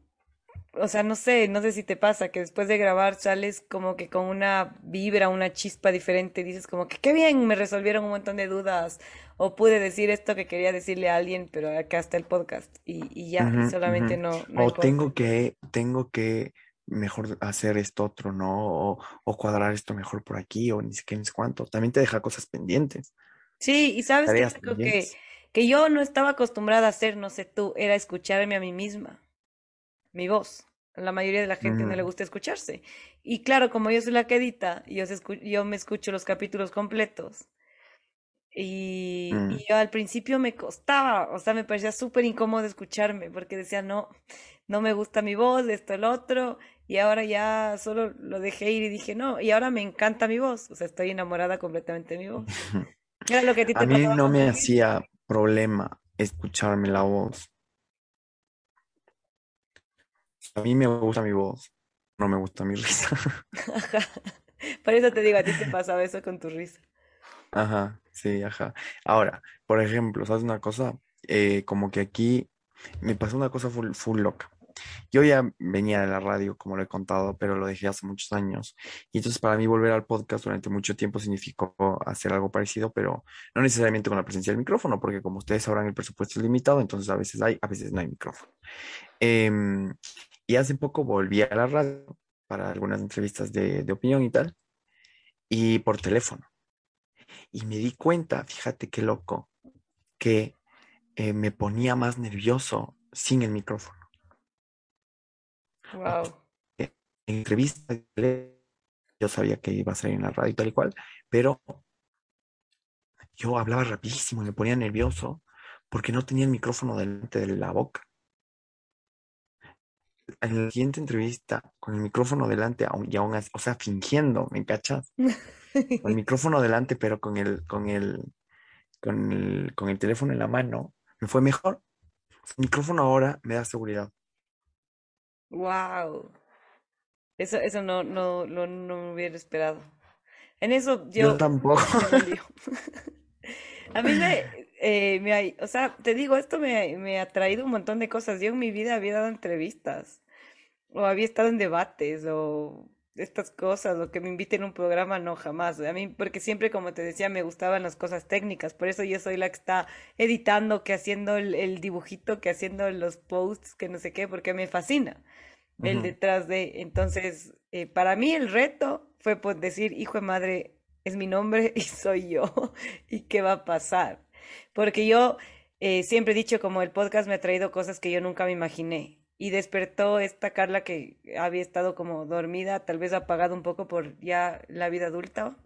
o sea, no sé, no sé si te pasa que después de grabar sales como que con una vibra, una chispa diferente, dices como que qué bien, me resolvieron un montón de dudas o pude decir esto que quería decirle a alguien, pero acá está el podcast y, y ya, y solamente no, no O tengo que, tengo que mejor hacer esto otro, ¿no? O, o cuadrar esto mejor por aquí, o ni sé qué, ni cuánto. También te deja cosas pendientes, Sí, y sabes que que, que yo no estaba acostumbrada a hacer, no sé tú, era escucharme a mí misma, mi voz. La mayoría de la gente no le Ujú, gusta escucharse. Y claro, como yo soy la que edita, yo, escu- yo me escucho los capítulos completos. Y, mm. y yo al principio me costaba, o sea, me parecía súper incómodo escucharme, porque decía, no, no me gusta mi voz, esto, el otro, y ahora ya solo lo dejé ir y dije, no, y ahora me encanta mi voz, o sea, estoy enamorada completamente de mi voz. Era lo que a ti A te mí no me hacía problema escucharme la voz. A mí me gusta mi voz, no me gusta mi risa. Ajá. Por eso te digo, a ti te pasaba eso con tu risa. Ajá, sí, ajá. Ahora, por ejemplo, ¿sabes una cosa? Eh, como que aquí me pasó una cosa full, full loca. Yo ya venía de la radio, como lo he contado, pero lo dejé hace muchos años. Y entonces para mí volver al podcast durante mucho tiempo significó hacer algo parecido, pero no necesariamente con la presencia del micrófono, porque como ustedes sabrán, el presupuesto es limitado, entonces a veces hay, a veces no hay micrófono. Em, y hace poco volví a la radio para algunas entrevistas de, de opinión y tal, y por teléfono. Y me di cuenta, fíjate qué loco, que eh, me ponía más nervioso sin el micrófono. Wow. en entrevistas yo sabía que iba a salir en la radio y tal y cual, pero yo hablaba rapidísimo y me ponía nervioso porque no tenía el micrófono delante de la boca. En la siguiente entrevista, con el micrófono delante, y aún así, o sea, fingiendo, ¿me cachas? Con el micrófono delante, pero con el, con el, con el, con el teléfono en la mano, me fue mejor. El micrófono ahora me da seguridad. Wow. Eso, eso no, no, no, no me hubiera esperado. En eso Yo yo, tampoco. A mí me, eh, me o sea, te digo, esto me, me ha traído un montón de cosas. Yo en mi vida había dado entrevistas, o había estado en debates, o estas cosas, o que me inviten a un programa, no, jamás. A mí, porque siempre, como te decía, me gustaban las cosas técnicas. Por eso yo soy la que está editando, que haciendo el, el dibujito, que haciendo los posts, que no sé qué, porque me fascina el detrás de. Entonces, eh, para mí el reto fue pues, decir, hijo de madre, es mi nombre y soy yo. ¿Y qué va a pasar? Porque yo eh, siempre he dicho como el podcast me ha traído cosas que yo nunca me imaginé. Y despertó esta Carla que había estado como dormida, tal vez apagada un poco por ya la vida adulta,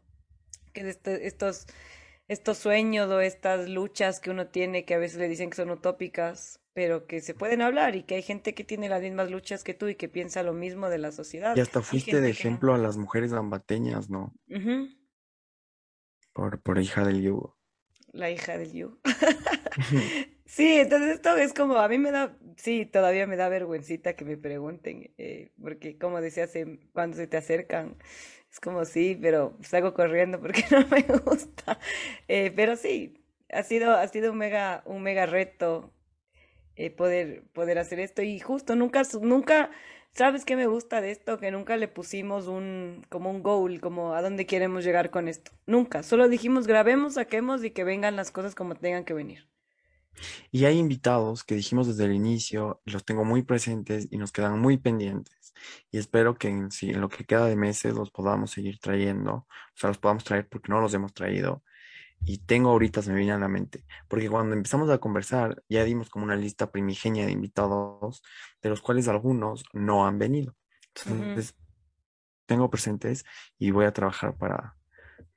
que este- estos, estos sueños o estas luchas que uno tiene, que a veces le dicen que son utópicas, pero que se pueden hablar y que hay gente que tiene las mismas luchas que tú y que piensa lo mismo de la Y sociedad. hasta Hay fuiste de no. ejemplo a las mujeres ambateñas, ¿no? Por, por hija del yugo. La hija del Yu. Sí, entonces esto es como, a mí me da, sí, todavía me da vergüencita que me pregunten, eh, porque como decía, cuando se te acercan, es como sí, pero salgo corriendo porque no me gusta. Eh, pero sí, ha sido, ha sido un mega, un mega reto eh, poder, poder hacer esto. Y justo nunca, nunca, ¿sabes qué me gusta de esto? Que nunca le pusimos un, como un goal, como a dónde queremos llegar con esto. Nunca. Solo dijimos, grabemos, saquemos y que vengan las cosas como tengan que venir. Y hay invitados que dijimos desde el inicio, los tengo muy presentes y nos quedan muy pendientes. Y espero que en, sí, en lo que queda de meses los podamos seguir trayendo, o sea, los podamos traer porque no los hemos traído. Y tengo ahorita, se me viene a la mente, porque cuando empezamos a conversar, ya dimos como una lista primigenia de invitados, de los cuales algunos no han venido. Entonces, tengo presentes y voy a trabajar para,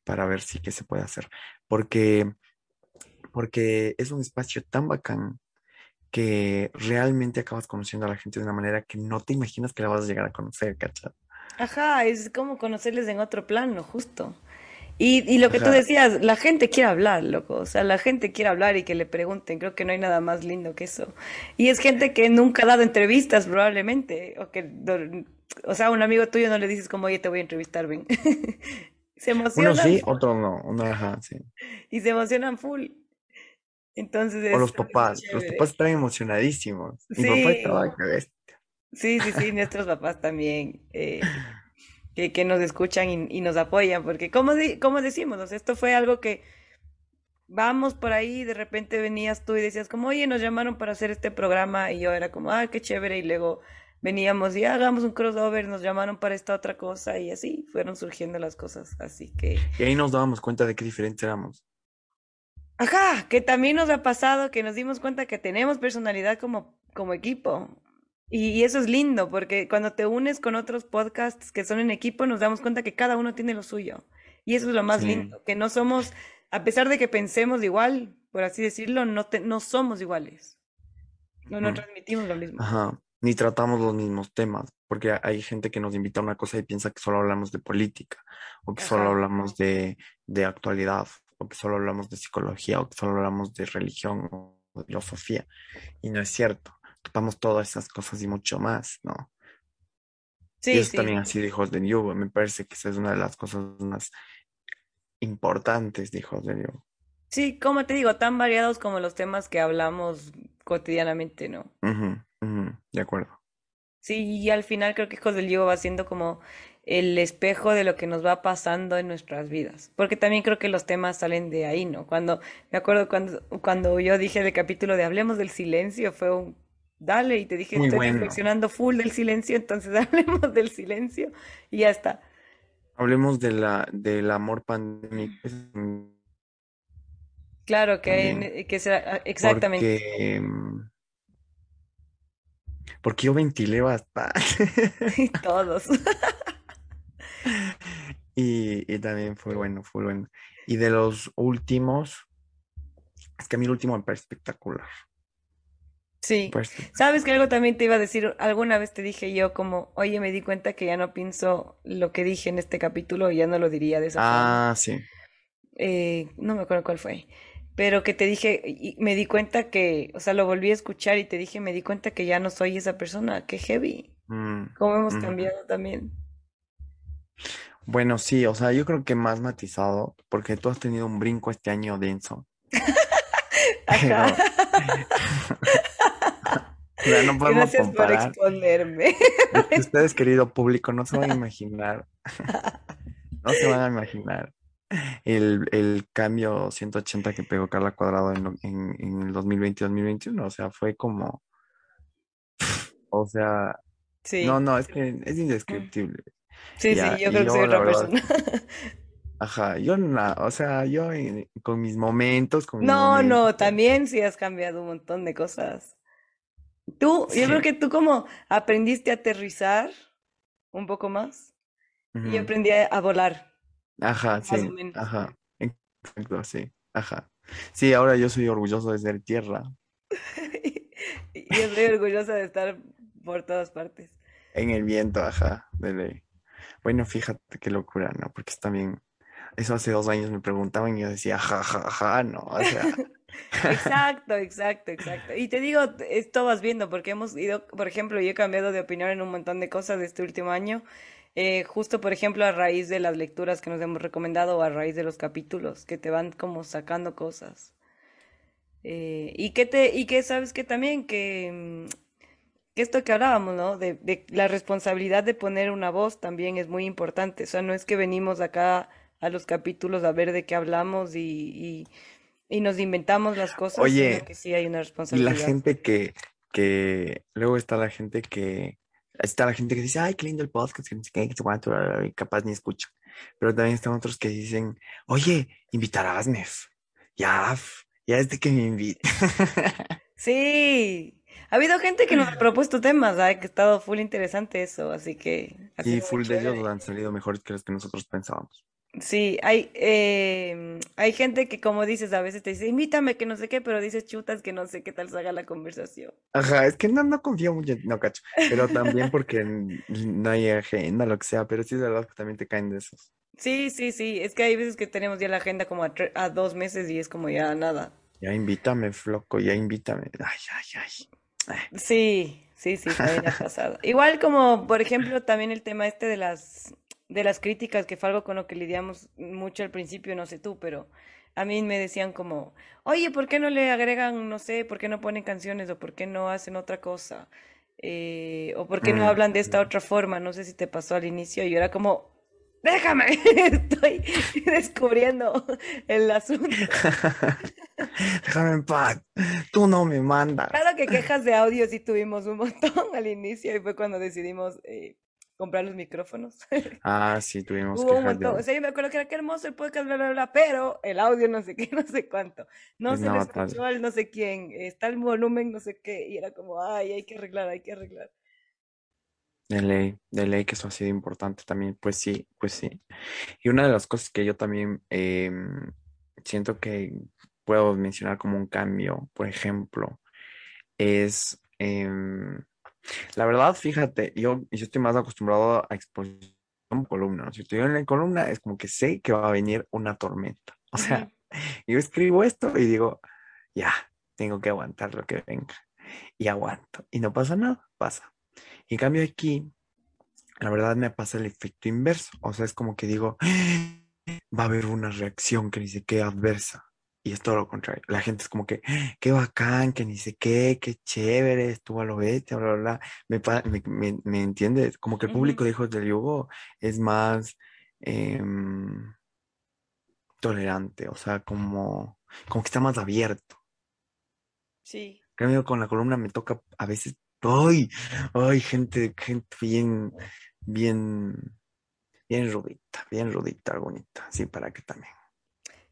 para ver si qué se puede hacer. Porque, porque es un espacio tan bacán que realmente acabas conociendo a la gente de una manera que no te imaginas que la vas a llegar a conocer, ¿cachai? Ajá, es como conocerles en otro plano, justo. Y, y lo que tú Ajá. decías, la gente quiere hablar, loco. O sea, la gente quiere hablar y que le pregunten. Creo que no hay nada más lindo que eso. Y es gente que nunca ha dado entrevistas, probablemente. O que, o sea, a un amigo tuyo no le dices como, oye, te voy a entrevistar, ven. Se Uno emocionan sí, otro no. Uno, ajá, sí. y se emocionan full. Entonces O los papás. Los papás están emocionadísimos. Mi papá Sí, estaba sí, sí, sí, nuestros papás también. eh, que, que nos escuchan y, y nos apoyan, porque como, como decimos, o sea, esto fue algo que vamos por ahí, y de repente venías tú y decías como, oye, nos llamaron para hacer este programa y yo era como, ah, qué chévere, y luego veníamos y "Ah, hagamos un crossover, nos llamaron para esta otra cosa y así fueron surgiendo las cosas, así que, Y ahí nos dábamos cuenta de qué diferentes éramos. ajá, que también nos ha pasado que nos dimos cuenta que tenemos personalidad como, como equipo. Y, y eso es lindo, porque cuando te unes con otros podcasts que son en equipo, nos damos cuenta que cada uno tiene lo suyo. Y eso es lo más Sí. lindo, que no somos, a pesar de que pensemos igual, por así decirlo, no, te- no somos iguales. No, no Ujú. transmitimos lo mismo. Ajá. Ni tratamos los mismos temas, porque hay gente que nos invita a una cosa y piensa que solo hablamos de política, o que solo hablamos de, de actualidad, o que solo hablamos de psicología, o que solo hablamos de religión o de filosofía. Y no es cierto. Topamos todas esas cosas y mucho más, ¿no? Y Sí, eso sí, también así de Hijos de Yugo. Me parece que esa es una de las cosas más importantes de Hijos de Yugo. sí, como te digo, tan variados como los temas que hablamos cotidianamente, ¿no? Ujú, de acuerdo. Sí, y al final creo que Hijos del Yugo va siendo como el espejo de lo que nos va pasando en nuestras vidas. Porque también creo que los temas salen de ahí, ¿no? Cuando, me acuerdo cuando, cuando yo dije el capítulo de Hablemos del silencio, fue un, dale, y te dije, Muy estoy bueno. reflexionando full del silencio, entonces hablemos del silencio y ya está. Hablemos de la, del amor pandémico Claro que, en- también, que sea, exactamente. porque, mm, porque yo ventilé bastante Todos. y, y también fue bueno, fue bueno. Y de los últimos, es que a mí el último me parece espectacular. Me Sí. ¿Sabes que algo también te iba a decir? Alguna vez te dije yo como, oye, me di cuenta que ya no pienso lo que dije en este capítulo y ya no lo diría de esa forma. Ah, sí. Eh, no me acuerdo cuál fue. pero que te dije, y me di cuenta que, o sea, lo volví a escuchar y te dije, me di cuenta que ya no soy esa persona, qué heavy, Mm, cómo hemos cambiado también. Bueno, sí, o sea, yo creo que más matizado, porque tú has tenido un brinco este año denso, Ajá, pero no podemos gracias por exponerme. Ustedes, querido público, no se van a imaginar, no se van a imaginar el, el cambio 180 que pegó Carla Cuadrado en, en, en el 2020-2021. O sea, fue como, o sea, no, Sí, no, es que es indescriptible. sí, sí, yo creo que soy otra verdad, persona. ajá, yo, na- o sea, yo con mis momentos, con mis No, momentos, no, también sí has cambiado un montón de cosas. Tú, yo creo que tú como aprendiste a aterrizar un poco más y yo aprendí a, volar, Ajá, más o sí, menos. ajá, exacto, sí, ajá. Sí, ahora yo soy orgulloso de ser tierra Y yo estoy orgullosa de estar por todas partes. en el viento, ajá, de ley. Bueno, fíjate qué locura, ¿no? Porque es también, eso hace dos años me preguntaban y yo decía, ja, ja, ja, no, o sea, Exacto, exacto, exacto. Y te digo, esto vas viendo, porque hemos ido, por ejemplo, yo he cambiado de opinión en un montón de cosas de este último año, eh, justo, por ejemplo, a raíz de las lecturas que nos hemos recomendado o a raíz de los capítulos que te van como sacando cosas. Eh, y que te, y que sabes que también que, mm, esto que hablábamos, ¿no? De, la responsabilidad de poner una voz también es muy importante. O sea, no es que venimos acá a los capítulos a ver de qué hablamos y, y nos inventamos las cosas, sino oye, que sí hay una y la responsabilidad. gente que, que, luego está la gente que, está la gente que dice, ay, qué lindo el podcast, que no sé qué, que se cuánto, bla, bla, bla", y capaz ni escucha. Pero también están otros que dicen, oye, invitarás, Nef. Ya, ya es de que me invite. Sí, ha habido gente que nos ha propuesto temas, ¿ah? Que ha estado full interesante eso, así que Y full de ellos han salido mejores que los que nosotros pensábamos. Sí, hay, em, hay gente que como dices, a veces te dice, invítame que no sé qué, pero dices chutas que no sé qué tal salga la conversación. Ajá, es que no, no confío mucho, no cacho, pero también porque no hay agenda, lo que sea, pero sí es verdad que también te caen de esos. Sí, sí, sí, es que hay veces que tenemos ya la agenda como a, a dos meses y es como ya nada. Ya invítame, floco, ya invítame. Ay, ay, ay. Sí, sí, sí, también ha pasado. Igual como, por ejemplo, también el tema este de las, de las críticas, que fue algo con lo que lidiamos mucho al principio, no sé tú, pero a mí me decían como, oye, ¿por qué no le agregan, no sé, por qué no ponen canciones o por qué no hacen otra cosa? Eh, o por qué no Mm, hablan de esta mm. otra forma, no sé si te pasó al inicio, y yo era como, déjame, estoy descubriendo el asunto. Déjame en paz. Tú no me mandas. Claro que quejas de audio sí tuvimos un montón al inicio y fue cuando decidimos eh, comprar los micrófonos. Ah, sí, tuvimos Hubo un montón, o sea, yo me acuerdo que era qué hermoso el podcast, bla, bla, bla, pero el audio no sé qué, no sé cuánto. No se le escuchó al no sé quién, está el volumen, no sé qué, y era como, ay, hay que arreglar, hay que arreglar. De ley, de ley que eso ha sido importante también. Pues sí, pues sí. Y una de las cosas que yo también em, siento que puedo mencionar como un cambio, por ejemplo, es, em, la verdad, fíjate, yo, yo estoy más acostumbrado a exposición columna, ¿no? Si estoy en la columna, es como que sé que va a venir una tormenta. O sea, yo escribo esto y digo, ya, tengo que aguantar lo que venga. Y aguanto. Y no pasa nada, pasa. Y en cambio aquí, la verdad me pasa el efecto inverso. O sea, es como que digo, va a haber una reacción que ni qué adversa. Y es todo lo contrario. La gente es como que, qué bacán, que ni sé qué, qué chévere, estuvo a lo bestia, bla, bla, bla. Me, me, me, me entiende, como que el público de Hijos del Yugo es más em, tolerante, o sea, como, como que está más abierto. Sí, cambio, con la columna me toca a veces, ¡ay! ¡ay! Gente, gente bien, bien, bien rudita, bien rudita, bonita. Sí, para que también.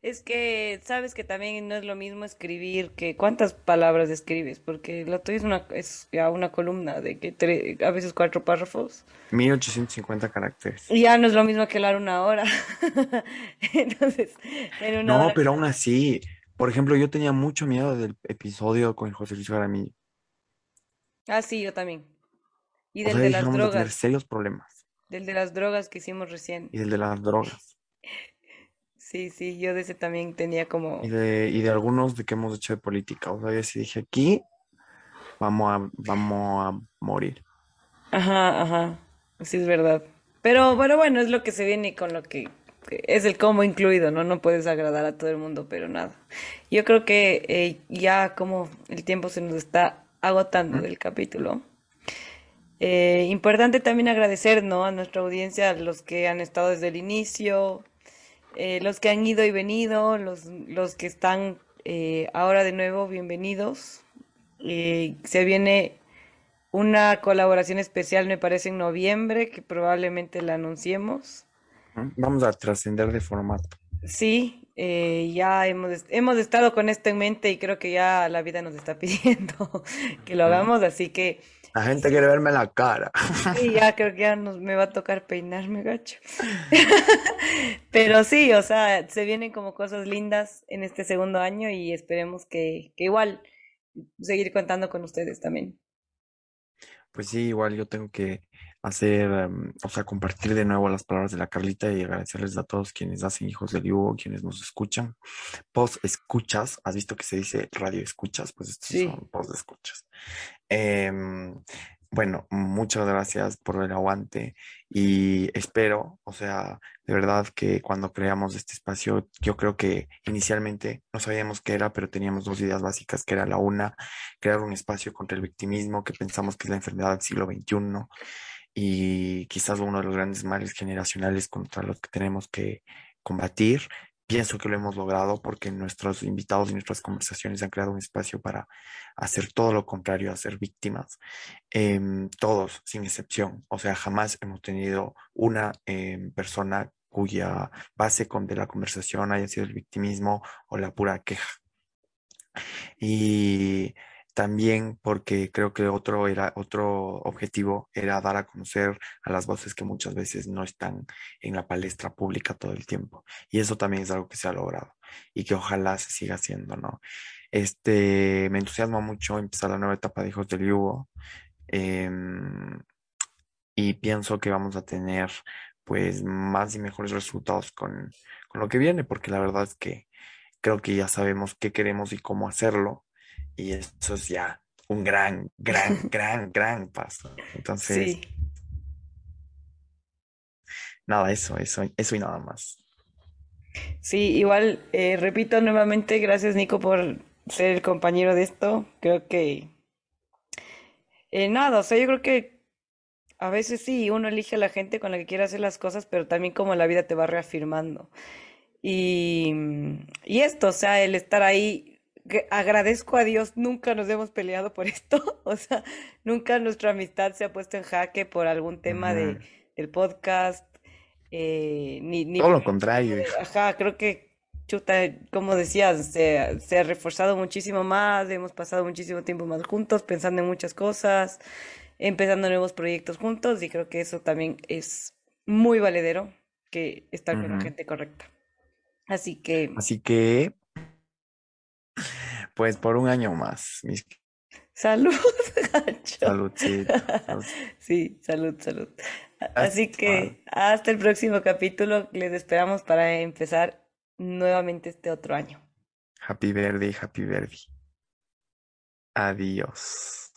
Es que sabes que también no es lo mismo escribir que cuántas palabras escribes, porque lo tuyo es una, es ya una columna de que tre- a veces cuatro párrafos. 1850 caracteres. Y ya no es lo mismo que hablar una hora. Entonces, en una No, hora. pero aún así, por ejemplo, yo tenía mucho miedo del episodio con José Luis Jaramillo. Ah, sí, yo también. Y O del sea, de las vamos a tener drogas, serios problemas. del de las drogas que hicimos recién. Y el de las drogas. Sí, sí, yo de ese también tenía y como, de, y de algunos de que hemos hecho de política. O sea, yo sí dije aquí vamos a, vamos a morir. ajá, ajá, sí es verdad. Pero bueno, bueno, es lo que se viene con lo que es el combo incluido, ¿no? No puedes agradar a todo el mundo, pero nada. Yo creo que eh, ya como el tiempo se nos está agotando del capítulo. Eh, importante también agradecer, ¿no? A nuestra audiencia, a los que han estado desde el inicio, eh, los que han ido y venido, los, los que están eh, ahora de nuevo, bienvenidos. Eh, se viene una colaboración especial, me parece, en noviembre, que probablemente la anunciemos. Vamos a trascender de formato. Sí, eh, ya hemos, hemos estado con esto en mente y creo que ya la vida nos está pidiendo que lo hagamos, así que La gente quiere verme la cara. sí, ya creo que ya nos, me va a tocar peinarme, gacho. Pero sí, o sea, se vienen como cosas lindas en este segundo año y esperemos que, que igual seguir contando con ustedes también. Pues sí, igual yo tengo que hacer, em, o sea, compartir de nuevo las palabras de la Carlita y agradecerles a todos quienes hacen Hijos del Yugo, quienes nos escuchan. Post escuchas, ¿has visto que se dice radio escuchas? Pues estos Sí, son post escuchas. Em, bueno, muchas gracias por el aguante y espero, o sea, de verdad que cuando creamos este espacio, yo creo que inicialmente no sabíamos qué era, pero teníamos dos ideas básicas, que era la una, crear un espacio contra el victimismo, que pensamos que es la enfermedad del siglo XXI y quizás uno de los grandes males generacionales contra los que tenemos que combatir. Pienso que lo hemos logrado porque nuestros invitados y nuestras conversaciones han creado un espacio para hacer todo lo contrario, a ser víctimas, em, todos, sin excepción. O sea, jamás hemos tenido una em, persona cuya base de la conversación haya sido el victimismo o la pura queja. Y también porque creo que otro era, otro objetivo era dar a conocer a las voces que muchas veces no están en la palestra pública todo el tiempo. Y eso también es algo que se ha logrado y que ojalá se siga haciendo, ¿no? Este, me entusiasma mucho empezar la nueva etapa de Hijos del Yugo. em, y pienso que vamos a tener pues más y mejores resultados con, con lo que viene, porque la verdad es que creo que ya sabemos qué queremos y cómo hacerlo, y eso es ya un gran, gran, gran, gran paso. Entonces, sí. nada, eso, eso, eso y nada más. Sí, igual, eh, repito nuevamente, gracias Nico por ser el compañero de esto. Creo que, eh, nada, o sea, yo creo que a veces sí, uno elige a la gente con la que quiere hacer las cosas, pero también como la vida te va reafirmando. Y, y esto, o sea, el estar ahí, agradezco a Dios, nunca nos hemos peleado por esto, o sea, nunca nuestra amistad se ha puesto en jaque por algún tema de, del podcast, eh, ni, ni Todo lo contrario, ajá, creo que, chuta, como decías, se, se ha reforzado muchísimo más, hemos pasado muchísimo tiempo más juntos, pensando en muchas cosas, empezando nuevos proyectos juntos, y creo que eso también es muy valedero, que estar con la gente correcta. Así que, Así que, pues por un año más, mis salud, gacho. saludcita. salud. Sí, salud, salud. A- Así que hasta el próximo capítulo, les esperamos para empezar nuevamente este otro año. Happy birthday, happy birthday. Adiós.